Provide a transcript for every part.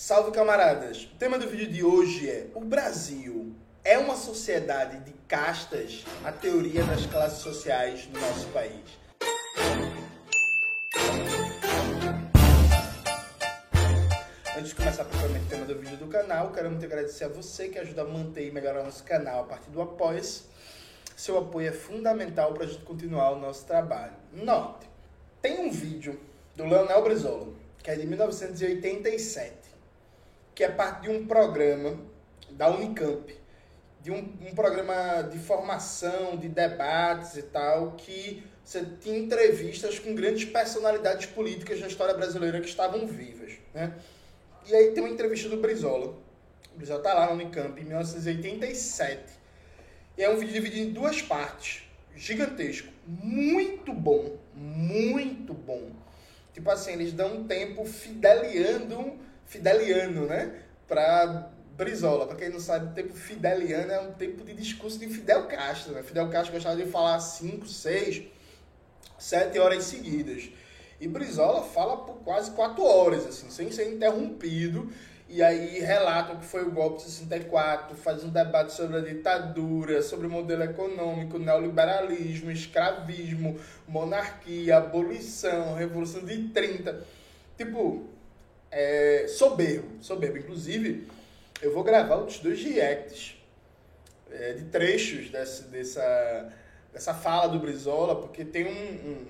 Salve camaradas! O tema do vídeo de hoje é O Brasil é uma sociedade de castas? A teoria das classes sociais no nosso país. Antes de começar propriamente o tema do vídeo do canal, quero muito agradecer a você que ajuda a manter e melhorar nosso canal a partir do Apoia-se. Seu apoio é fundamental para a gente continuar o nosso trabalho. Note, tem um vídeo do Leonel Brizola, que é de 1987 que é parte de um programa da Unicamp, de um, um programa de formação, de debates e tal, que você tinha entrevistas com grandes personalidades políticas da história brasileira que estavam vivas. Né? E aí tem uma entrevista do Brizola. O Brizola está lá na Unicamp em 1987. E é um vídeo dividido em duas partes. Gigantesco. Muito bom. Muito bom. Tipo assim, eles dão um tempo fideliando fideliano, né? Para Brizola. Para quem não sabe, o tempo fideliano é um tempo de discurso de Fidel Castro. Né? Fidel Castro gostava de falar 5, 6, 7 horas seguidas. E Brizola fala por quase 4 horas, assim, sem ser interrompido. E aí relata o que foi o golpe de 64, faz um debate sobre a ditadura, sobre o modelo econômico, neoliberalismo, escravismo, monarquia, abolição, revolução de 30. Tipo, é, soberbo, soberbo. Inclusive, eu vou gravar os dois reacts é, de trechos dessa, dessa, dessa fala do Brizola, porque tem um, um,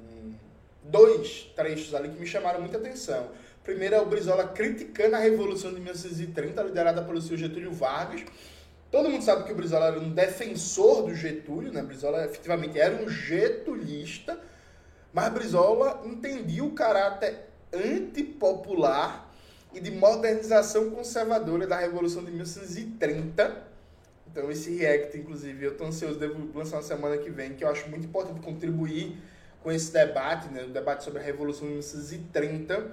um, dois trechos ali que me chamaram muita atenção. Primeiro é o Brizola criticando a Revolução de 1930, liderada pelo seu Getúlio Vargas. Todo mundo sabe que o Brizola era um defensor do Getúlio, né? Brizola efetivamente era um getulista, mas Brizola entendia o caráter antipopular e de modernização conservadora da Revolução de 1930. Então, esse react, inclusive, eu estou ansioso, devo lançar na semana que vem, que eu acho muito importante contribuir com esse debate, né, o debate sobre a Revolução de 1930,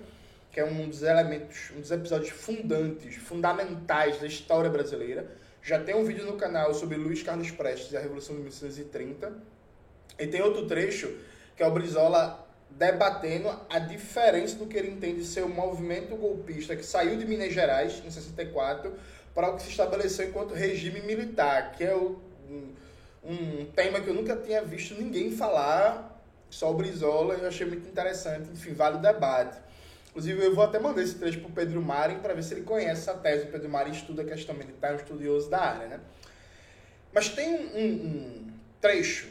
que é um dos elementos, um dos episódios fundantes, fundamentais da história brasileira. Já tem um vídeo no canal sobre Luiz Carlos Prestes e a Revolução de 1930. E tem outro trecho, que é o Brizola debatendo a diferença do que ele entende ser o movimento golpista que saiu de Minas Gerais em 64 para o que se estabeleceu enquanto regime militar, que é o, um, um tema que eu nunca tinha visto ninguém falar, só o Brizola, e eu achei muito interessante, enfim, vale o debate. Inclusive, eu vou até mandar esse trecho para o Pedro Mari para ver se ele conhece essa tese. O Pedro Mari estuda a questão militar, é um estudioso da área, né? Mas tem um, um trecho,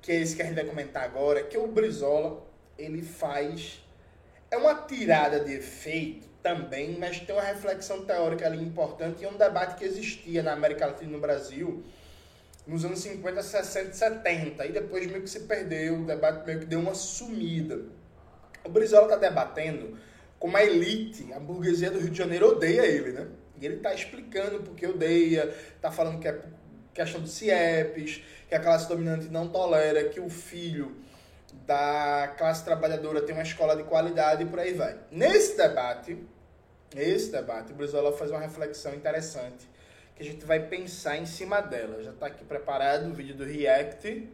que é esse que a gente vai comentar agora, que é o Brizola ele faz. É uma tirada de efeito também, mas tem uma reflexão teórica ali importante e é um debate que existia na América Latina e no Brasil nos anos 50, 60 70. E depois meio que se perdeu, o debate meio que deu uma sumida. O Brizola está debatendo como a elite, a burguesia do Rio de Janeiro odeia ele, né? E ele está explicando por que odeia, está falando que é questão do CIEPs, que a classe dominante não tolera, que o filho da classe trabalhadora tem uma escola de qualidade e por aí vai. Nesse debate, nesse debate, o Brizola faz uma reflexão interessante que a gente vai pensar em cima dela. Já está aqui preparado o vídeo do React.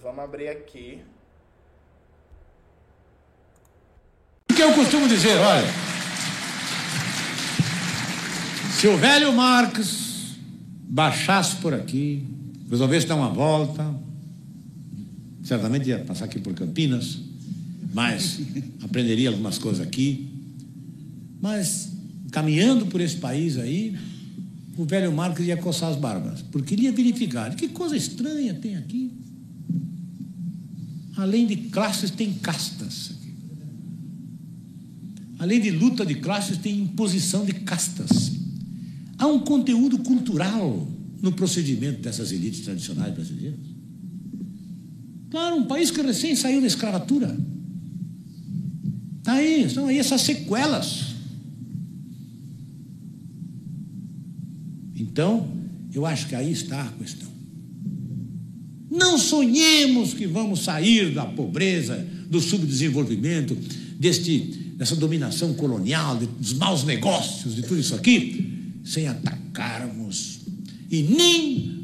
Vamos abrir aqui. O que eu costumo dizer, olha. Se o velho Marx baixasse por aqui, resolvesse dar uma volta, certamente ia passar aqui por Campinas, mas aprenderia algumas coisas aqui. Mas caminhando por esse país aí, o velho Marcos ia coçar as barbas, porque ele ia verificar que coisa estranha tem aqui. Além de classes, tem castas. Além de luta de classes, tem imposição de castas. Há um conteúdo cultural no procedimento dessas elites tradicionais brasileiras. Claro, um país que recém saiu da escravatura. Está aí, estão aí essas sequelas. Então, eu acho que aí está a questão. Não sonhemos que vamos sair da pobreza, do subdesenvolvimento, deste, dessa dominação colonial, dos maus negócios, de tudo isso aqui, sem atacarmos e nem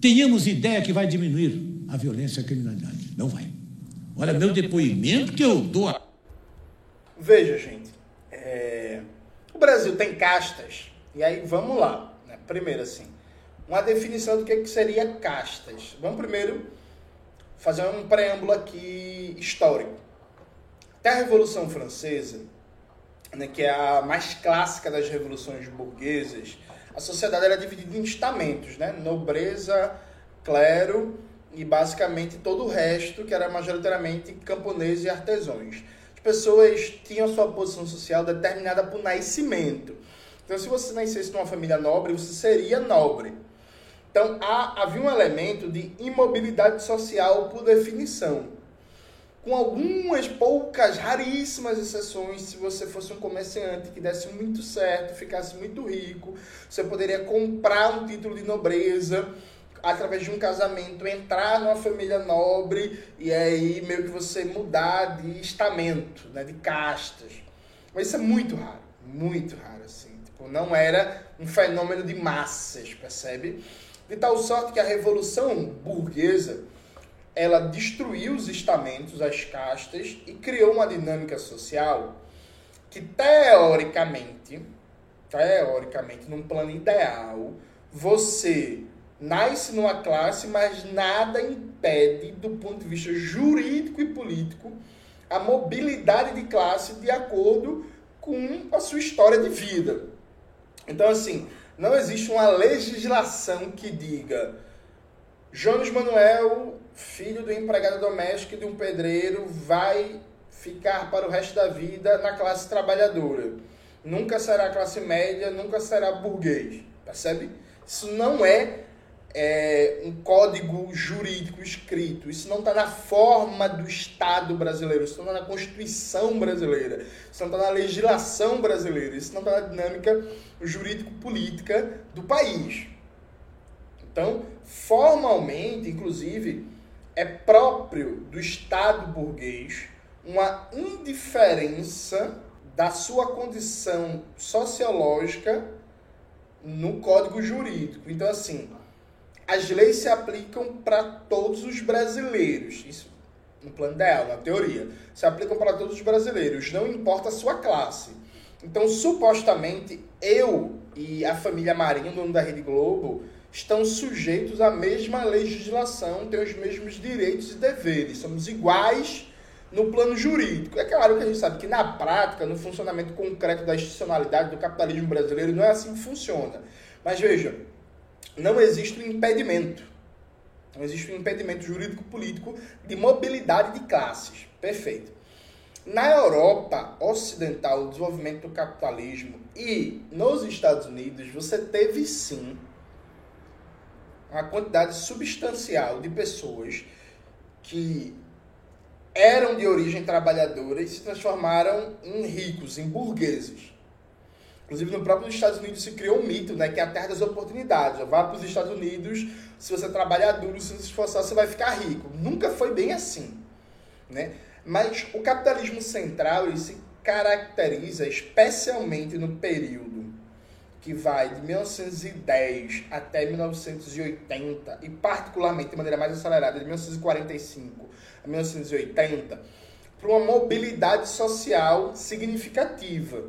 tenhamos ideia que vai diminuir a violência e a criminalidade. Não vai. Olha, meu depoimento que eu dou. A... Veja, gente. É... Brasil tem castas, e aí vamos lá. Né? Primeiro, assim, uma definição do que, que seria castas. Vamos primeiro fazer um preâmbulo aqui histórico. Até a Revolução Francesa, né, que é a mais clássica das revoluções burguesas, a sociedade era dividida em estamentos, né? Nobreza, clero e basicamente todo o resto, que era majoritariamente camponeses e artesãos. As pessoas tinham sua posição social determinada por nascimento. Então, se você nascesse numa família nobre, você seria nobre. Então, há, havia um elemento de imobilidade social por definição. Com algumas poucas, raríssimas exceções, se você fosse um comerciante que desse muito certo, ficasse muito rico, você poderia comprar um título de nobreza através de um casamento, entrar numa família nobre e aí meio que você mudar de estamento, né, de castas. Mas isso é muito raro, muito raro, assim. Tipo, não era um fenômeno de massas, percebe? De tal sorte que a Revolução Burguesa ela destruiu os estamentos, as castas e criou uma dinâmica social que teoricamente, teoricamente, num plano ideal, você nasce numa classe, mas nada impede, do ponto de vista jurídico e político, a mobilidade de classe de acordo com a sua história de vida. Então, assim, não existe uma legislação que diga Jones Manuel, filho do empregado doméstico e de um pedreiro, vai ficar para o resto da vida na classe trabalhadora. Nunca será classe média, nunca será burguês. Percebe? Isso não é é, um código jurídico escrito. Isso não está na forma do Estado brasileiro, isso não está na Constituição brasileira, isso não está na legislação brasileira, isso não está na dinâmica jurídico-política do país. Então, formalmente, inclusive, é próprio do Estado burguês uma indiferença da sua condição sociológica no código jurídico. Então, assim, as leis se aplicam para todos os brasileiros. Isso no plano ideal, na teoria. Se aplicam para todos os brasileiros, não importa a sua classe. Então, supostamente, eu e a família Marinho, dono da Rede Globo, estão sujeitos à mesma legislação, têm os mesmos direitos e deveres. Somos iguais no plano jurídico. É claro que a gente sabe que na prática, no funcionamento concreto da institucionalidade do capitalismo brasileiro, não é assim que funciona. Mas veja, não existe um impedimento. Não existe um impedimento jurídico-político de mobilidade de classes. Perfeito. Na Europa Ocidental, o desenvolvimento do capitalismo e nos Estados Unidos, você teve sim uma quantidade substancial de pessoas que eram de origem trabalhadora e se transformaram em ricos, em burgueses. Inclusive, no próprio Estados Unidos se criou um mito, né, que é a terra das oportunidades. Vá para os Estados Unidos, se você trabalhar duro, se se esforçar, você vai ficar rico. Nunca foi bem assim, né? Mas o capitalismo central ele se caracteriza especialmente no período que vai de 1910 até 1980 e particularmente de maneira mais acelerada de 1945 a 1980 por uma mobilidade social significativa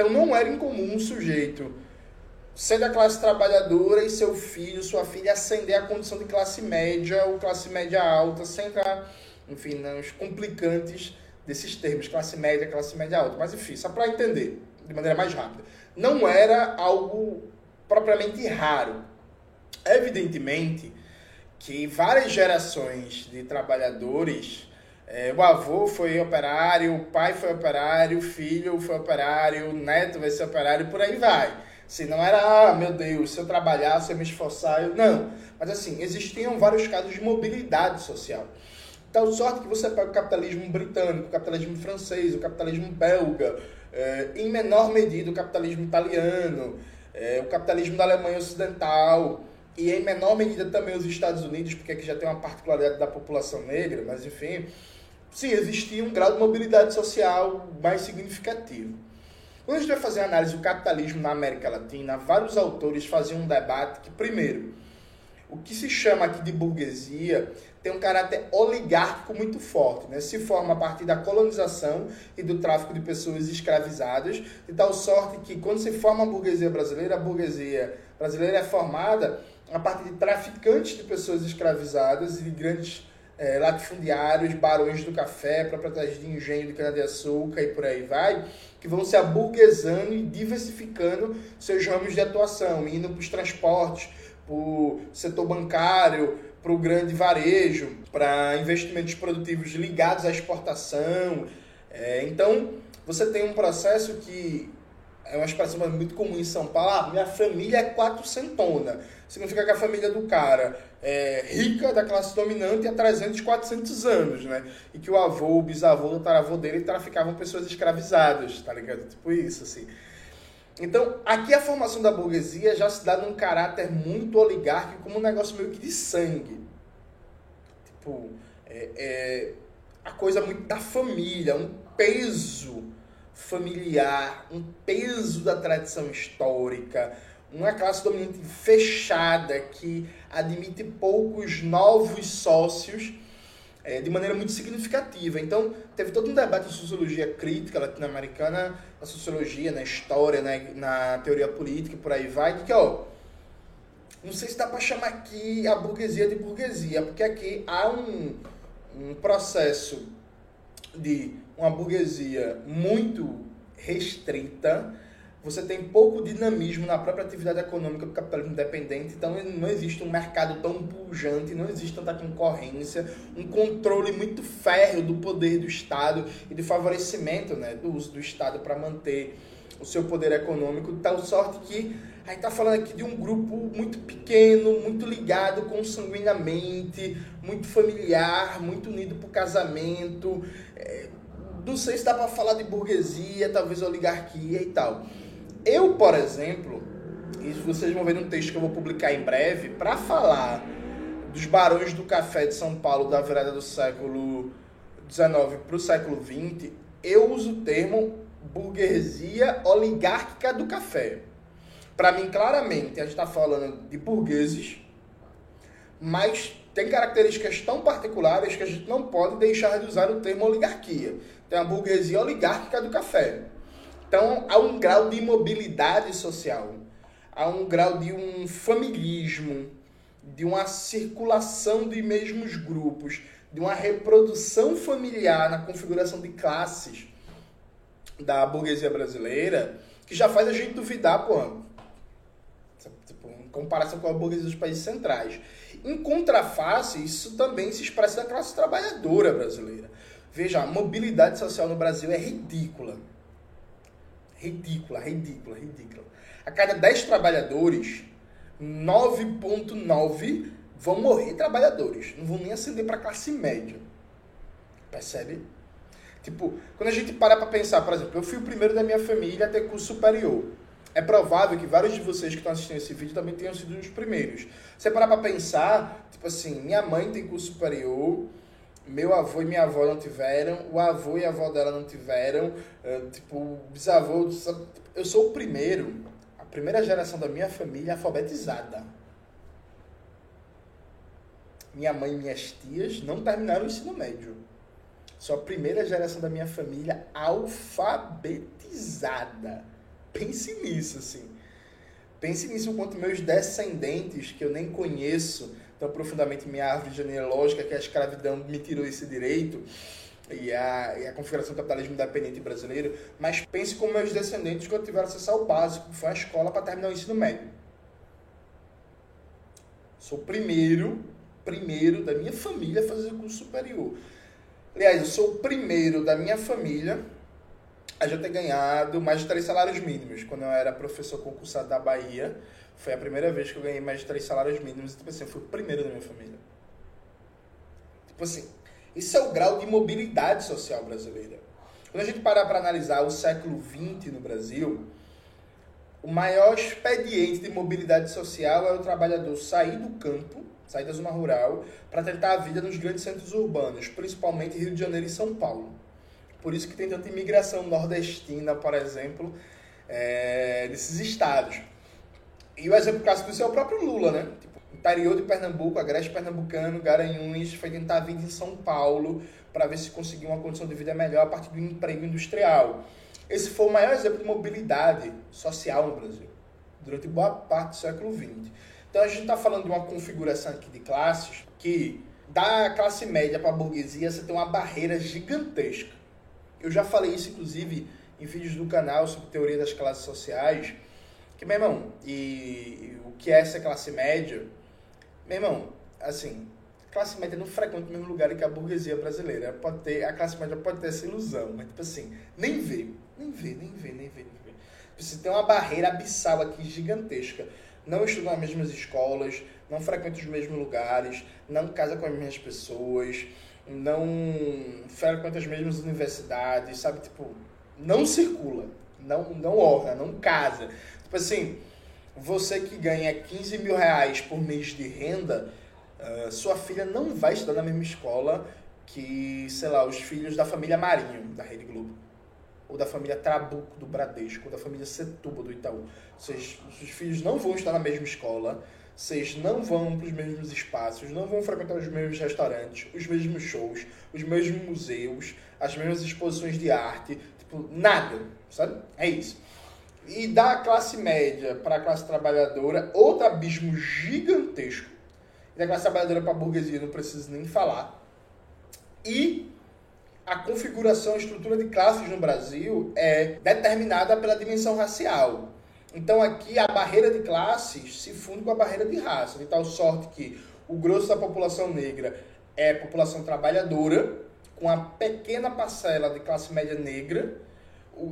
então não era incomum um sujeito ser da classe trabalhadora e seu filho, sua filha ascender à condição de classe média ou classe média alta, sem entrar, enfim, nos complicantes desses termos, classe média, classe média alta. Mas enfim, só para entender de maneira mais rápida. Não era algo propriamente raro. Evidentemente que várias gerações de trabalhadores é, o avô foi operário, o pai foi operário, o filho foi operário, o neto vai ser operário, por aí vai. Se não era, ah, meu Deus, se eu trabalhar, se eu me esforçar, eu... não. Mas assim, existiam vários casos de mobilidade social. Tal sorte que você pega o capitalismo britânico, o capitalismo francês, o capitalismo belga, é, em menor medida o capitalismo italiano, é, o capitalismo da Alemanha Ocidental, e em menor medida também os Estados Unidos, porque aqui já tem uma particularidade da população negra, mas enfim, sim, existia um grau de mobilidade social mais significativo. Quando a gente vai fazer a análise do capitalismo na América Latina, vários autores faziam um debate que, primeiro, o que se chama aqui de burguesia tem um caráter oligárquico muito forte, né? se forma a partir da colonização e do tráfico de pessoas escravizadas, de tal sorte que quando se forma a burguesia brasileira, a burguesia brasileira é formada a partir de traficantes de pessoas escravizadas e de grandes é, latifundiários, barões do café, proprietários de engenho de cana-de-açúcar e por aí vai, que vão se aburguesando e diversificando seus ramos de atuação, indo para os transportes, para o setor bancário, para o grande varejo, para investimentos produtivos ligados à exportação. É, então, você tem um processo que é uma expressão muito comum em São Paulo. Ah, minha família é quatrocentona. Significa que a família do cara é rica, da classe dominante há 300, 400 anos, né? E que o avô, o bisavô, o taravô dele traficavam pessoas escravizadas, tá ligado? Tipo isso, assim. Então, aqui a formação da burguesia já se dá num caráter muito oligárquico, como um negócio meio que de sangue. Tipo, é, é a coisa muito da família, um peso familiar, um peso da tradição histórica, uma classe dominante fechada que admite poucos novos sócios é, de maneira muito significativa. Então, teve todo um debate em sociologia crítica latino-americana, na sociologia, na história, na, na teoria política e por aí vai, de que, ó, não sei se dá para chamar aqui a burguesia de burguesia, porque aqui há um, um processo de uma burguesia muito restrita, você tem pouco dinamismo na própria atividade econômica do capitalismo independente, então não existe um mercado tão pujante, não existe tanta concorrência, um controle muito férreo do poder do Estado e do favorecimento né, do uso do Estado para manter o seu poder econômico, de tal sorte que a gente está falando aqui de um grupo muito pequeno, muito ligado consanguinamente, muito familiar, muito unido por casamento. É, não sei se dá para falar de burguesia, talvez oligarquia e tal. Eu, por exemplo, e vocês vão ver um texto que eu vou publicar em breve, para falar dos barões do café de São Paulo da virada do século XIX para o século XX, eu uso o termo burguesia oligárquica do café. Para mim, claramente, a gente está falando de burgueses, mas tem características tão particulares que a gente não pode deixar de usar o termo oligarquia. Tem a burguesia oligárquica do café. Então, há um grau de imobilidade social, há um grau de um familismo, de uma circulação de mesmos grupos, de uma reprodução familiar na configuração de classes da burguesia brasileira, que já faz a gente duvidar, pô, tipo, em comparação com a burguesia dos países centrais. Em contraface, isso também se expressa na classe trabalhadora brasileira. Veja, a mobilidade social no Brasil é ridícula ridícula, ridícula, ridícula. A cada 10 trabalhadores, 9.9 vão morrer trabalhadores. Não vão nem ascender para a classe média. Percebe? Tipo, quando a gente para para pensar, por exemplo, eu fui o primeiro da minha família a ter curso superior. É provável que vários de vocês que estão assistindo esse vídeo também tenham sido os primeiros. Você parar para pensar, tipo assim, minha mãe tem curso superior, meu avô e minha avó não tiveram, o avô e a avó dela não tiveram, uh, tipo, o bisavô. Eu sou o primeiro, a primeira geração da minha família alfabetizada. Minha mãe e minhas tias não terminaram o ensino médio. Sou a primeira geração da minha família alfabetizada. Pense nisso, assim. Pense nisso quanto meus descendentes, que eu nem conheço, tão profundamente minha árvore genealógica que a escravidão me tirou esse direito e a, e a configuração do capitalismo independente brasileiro, mas pense como meus descendentes quando tiveram acesso ao básico, que foi a escola para terminar o ensino médio. Sou o primeiro, primeiro da minha família a fazer curso superior. Aliás, eu sou o primeiro da minha família a já ter ganhado mais de três salários mínimos. Quando eu era professor concursado da Bahia, foi a primeira vez que eu ganhei mais de três salários mínimos. Tipo assim, eu fui o primeiro da minha família. Tipo assim, isso é o grau de mobilidade social brasileira. Quando a gente parar para analisar o século XX no Brasil, o maior expediente de mobilidade social é o trabalhador sair do campo, sair da zona rural, para tentar a vida nos grandes centros urbanos, principalmente Rio de Janeiro e São Paulo. Por isso que tem tanta imigração nordestina, por exemplo, é, nesses estados. E o exemplo clássico disso é o próprio Lula, né? Tipo, interior de Pernambuco, agreste pernambucano, Garanhuns, foi tentar vida em São Paulo para ver se conseguia uma condição de vida melhor a partir do emprego industrial. Esse foi o maior exemplo de mobilidade social no Brasil, durante boa parte do século XX. Então a gente está falando de uma configuração aqui de classes que, da classe média para a burguesia, você tem uma barreira gigantesca. Eu já falei isso, inclusive, em vídeos do canal sobre teoria das classes sociais, que, meu irmão, e, e o que é essa classe média? Meu irmão, assim, classe média não frequenta o mesmo lugar que a burguesia brasileira. Pode ter, a classe média pode ter essa ilusão, mas tipo assim, nem vê, nem vê, nem vê, nem vê, nem vê. Você tem uma barreira abissal aqui gigantesca. Não estuda nas mesmas escolas, não frequenta os mesmos lugares, não casa com as mesmas pessoas, não frequenta as mesmas universidades, sabe? Tipo, não circula, não, não orna, não casa. Tipo assim, você que ganha 15 mil reais por mês de renda, uh, sua filha não vai estudar na mesma escola que, sei lá, os filhos da família Marinho, da Rede Globo. Ou da família Trabuco, do Bradesco, ou da família Setuba, do Itaú. Vocês, os filhos não vão estar na mesma escola, vocês não vão para os mesmos espaços, não vão frequentar os mesmos restaurantes, os mesmos shows, os mesmos museus, as mesmas exposições de arte, tipo, nada, sabe? É isso. E da classe média para a classe trabalhadora, outro abismo gigantesco. E da classe trabalhadora para a burguesia, não preciso nem falar. E a configuração, a estrutura de classes no Brasil é determinada pela dimensão racial. Então aqui a barreira de classes se funde com a barreira de raça, de tal sorte que o grosso da população negra é população trabalhadora, com a pequena parcela de classe média negra,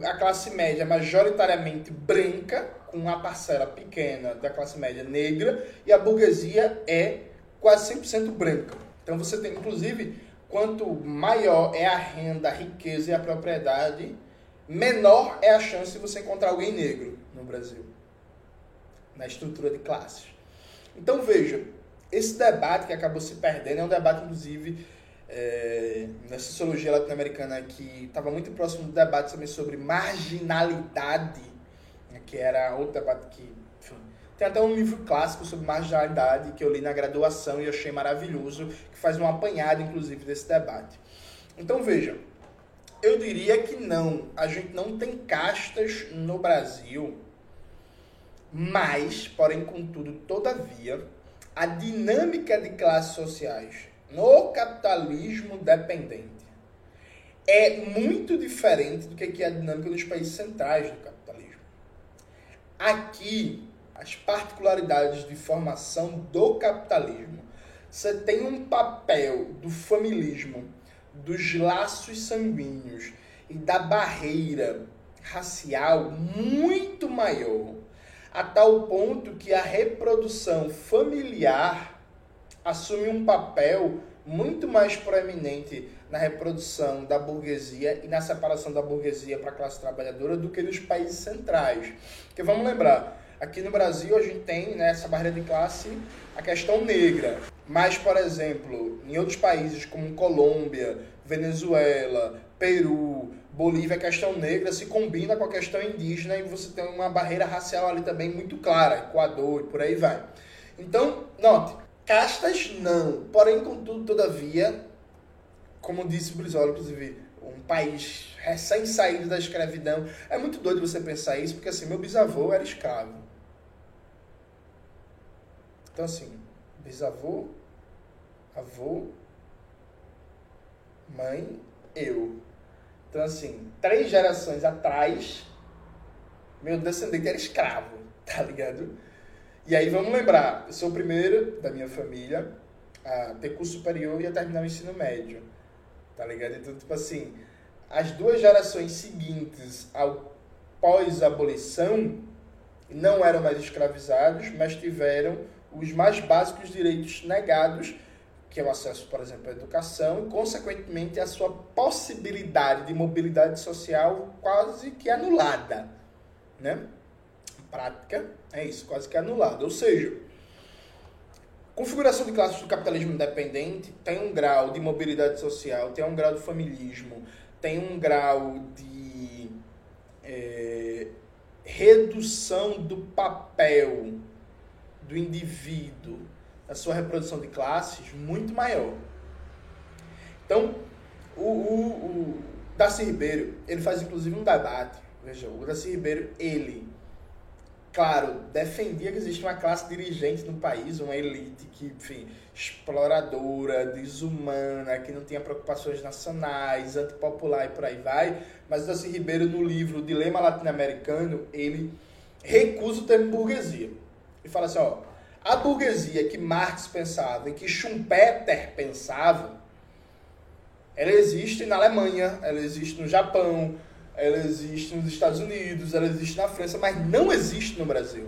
a classe média majoritariamente branca, com uma parcela pequena da classe média negra, e a burguesia é quase 100% branca. Então você tem, inclusive, quanto maior é a renda, a riqueza e a propriedade, menor é a chance de você encontrar alguém negro no Brasil, na estrutura de classes. Então veja, esse debate que acabou se perdendo é um debate, inclusive, é, na sociologia latino-americana que estava muito próximo do debate também sobre marginalidade, né, que era outro debate que. Tem até um livro clássico sobre marginalidade que eu li na graduação e achei maravilhoso, que faz um apanhado, inclusive, desse debate. Então veja, eu diria que não. A gente não tem castas no Brasil, mas, porém, contudo, todavia, a dinâmica de classes sociais no capitalismo dependente é muito diferente do que é a dinâmica dos países centrais do capitalismo. Aqui, as particularidades de formação do capitalismo, você tem um papel do familismo, dos laços sanguíneos e da barreira racial muito maior, a tal ponto que a reprodução familiar assume um papel muito mais proeminente na reprodução da burguesia e na separação da burguesia para a classe trabalhadora do que nos países centrais. Porque vamos lembrar, aqui no Brasil a gente tem nessa né, barreira de classe a questão negra, mas, por exemplo, em outros países como Colômbia, Venezuela, Peru, Bolívia, a questão negra se combina com a questão indígena e você tem uma barreira racial ali também muito clara, Equador e por aí vai. Então, note, Castas, não. Porém, contudo, todavia, como disse Brizola, inclusive, um país recém-saído da escravidão. É muito doido você pensar isso, porque assim, meu bisavô era escravo. Então, assim, bisavô, avô, mãe, eu. Então, assim, três gerações atrás, meu descendente era escravo, tá ligado? E aí vamos lembrar, eu sou o primeiro da minha família a ter curso superior e a terminar o ensino médio. Tá ligado? Então, tipo assim, as duas gerações seguintes ao pós-abolição não eram mais escravizados, mas tiveram os mais básicos direitos negados, que é o acesso, por exemplo, à educação e, consequentemente, a sua possibilidade de mobilidade social quase que anulada, né? prática é isso, quase que anulado. Ou seja, configuração de classes do capitalismo independente tem um grau de mobilidade social, tem um grau de familismo, tem um grau de é, redução do papel do indivíduo, da sua reprodução de classes muito maior. Então, o, o, o Darcy Ribeiro, ele faz inclusive um debate. Veja, o Darcy Ribeiro, ele, claro, defendia que existe uma classe dirigente no país, uma elite que, enfim, exploradora, desumana, que não tinha preocupações nacionais, antipopular e por aí vai. Mas o Darcy Ribeiro, no livro Dilema Latino-Americano, ele recusa o termo burguesia. Ele fala assim, ó, a burguesia que Marx pensava e que Schumpeter pensava, ela existe na Alemanha, ela existe no Japão, ela existe nos Estados Unidos, ela existe na França, mas não existe no Brasil.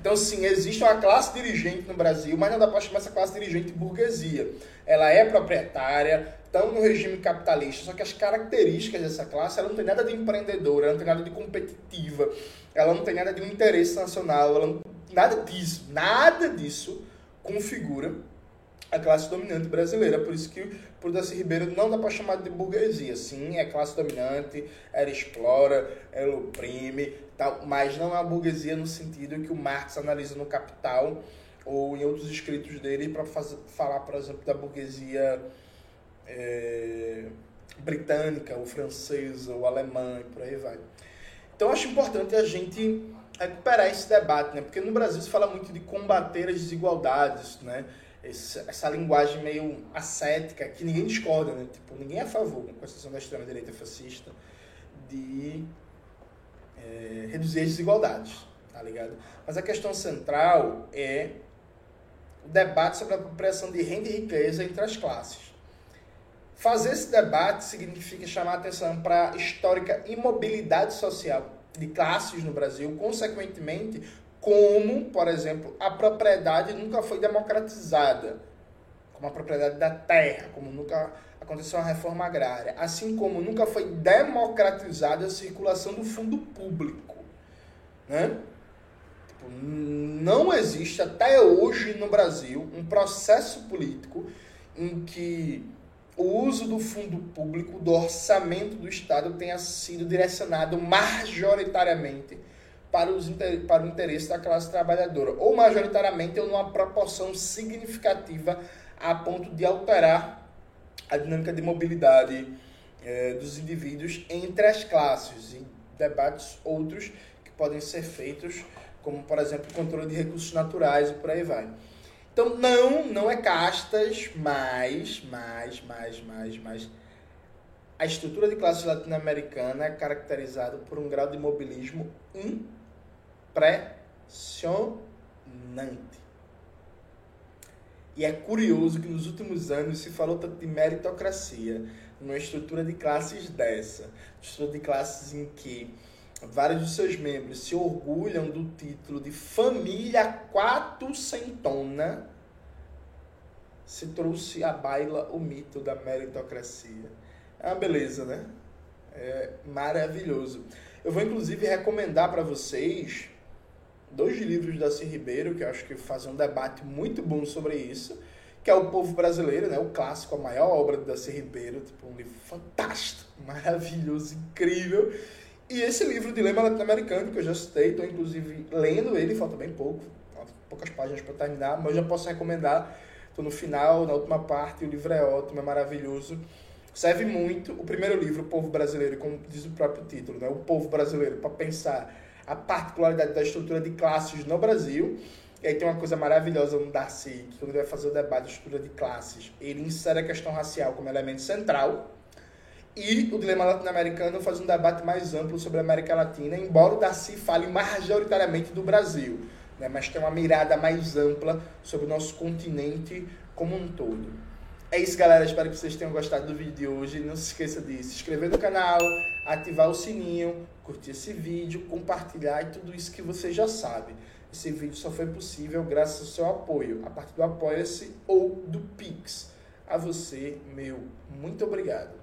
Então, sim, existe uma classe dirigente no Brasil, mas não dá para chamar essa classe dirigente de burguesia. Ela é proprietária, estão no regime capitalista, só que as características dessa classe, ela não tem nada de empreendedora, ela não tem nada de competitiva, ela não tem nada de um interesse nacional, ela não Nada disso, nada disso configura a classe dominante brasileira. Por isso que por Darcy Ribeiro não dá para chamar de burguesia. Sim, é classe dominante, ela explora, ela oprime, tal, mas não é uma burguesia no sentido que o Marx analisa no Capital ou em outros escritos dele para falar, por exemplo, da burguesia é, britânica, ou francesa, ou alemã e por aí vai. Então acho importante a gente recuperar esse debate, né? Porque no Brasil se fala muito de combater as desigualdades, né? Essa, essa linguagem meio ascética que ninguém discorda, né? Tipo, ninguém é a favor, com exceção da extrema-direita fascista, de é, reduzir as desigualdades, tá ligado? Mas a questão central é o debate sobre a apropriação de renda e riqueza entre as classes. Fazer esse debate significa chamar atenção para a histórica imobilidade social de classes no Brasil, consequentemente, como, por exemplo, a propriedade nunca foi democratizada, como a propriedade da terra, como nunca aconteceu uma reforma agrária, assim como nunca foi democratizada a circulação do fundo público, né? Tipo, não existe até hoje no Brasil um processo político em que o uso do fundo público, do orçamento do Estado, tenha sido direcionado majoritariamente para, os, para o interesse da classe trabalhadora, ou majoritariamente ou numa proporção significativa a ponto de alterar a dinâmica de mobilidade eh, dos indivíduos entre as classes, e debates outros que podem ser feitos, como, por exemplo, controle de recursos naturais e por aí vai. Então, não, não é castas, mas, mas, mas, mas, mas. A estrutura de classe latino-americana é caracterizada por um grau de mobilismo impressionante. E é curioso que nos últimos anos se falou tanto de meritocracia numa estrutura de classes dessa, estrutura de classes em que vários dos seus membros se orgulham do título de família quatrocentona, se trouxe à baila o mito da meritocracia. É uma beleza, né? É maravilhoso. Eu vou inclusive recomendar para vocês dois livros da Cir Ribeiro, que eu acho que fazem um debate muito bom sobre isso, que é O Povo Brasileiro, né? o clássico, a maior obra de Darcy Ribeiro, tipo, um livro fantástico, maravilhoso, incrível. E esse livro, Dilema Latino-Americano, que eu já citei, estou inclusive lendo ele, falta bem pouco, poucas páginas para terminar, mas já posso recomendar. Estou no final, na última parte, o livro é ótimo, é maravilhoso. Serve muito. O primeiro livro, O Povo Brasileiro, como diz o próprio título, né? O Povo Brasileiro, para pensar a particularidade da estrutura de classes no Brasil. E aí tem uma coisa maravilhosa no Darcy, que quando ele vai fazer o debate da estrutura de classes, ele insere a questão racial como elemento central e o dilema latino-americano faz um debate mais amplo sobre a América Latina, embora o Darcy fale majoritariamente do Brasil, né? mas tem uma mirada mais ampla sobre o nosso continente como um todo. É isso, galera. Espero que vocês tenham gostado do vídeo de hoje. Não se esqueça de se inscrever no canal, ativar o sininho, curtir esse vídeo, compartilhar e tudo isso que você já sabe. Esse vídeo só foi possível graças ao seu apoio, a partir do Apoia-se ou do Pix. A você, meu, muito obrigado.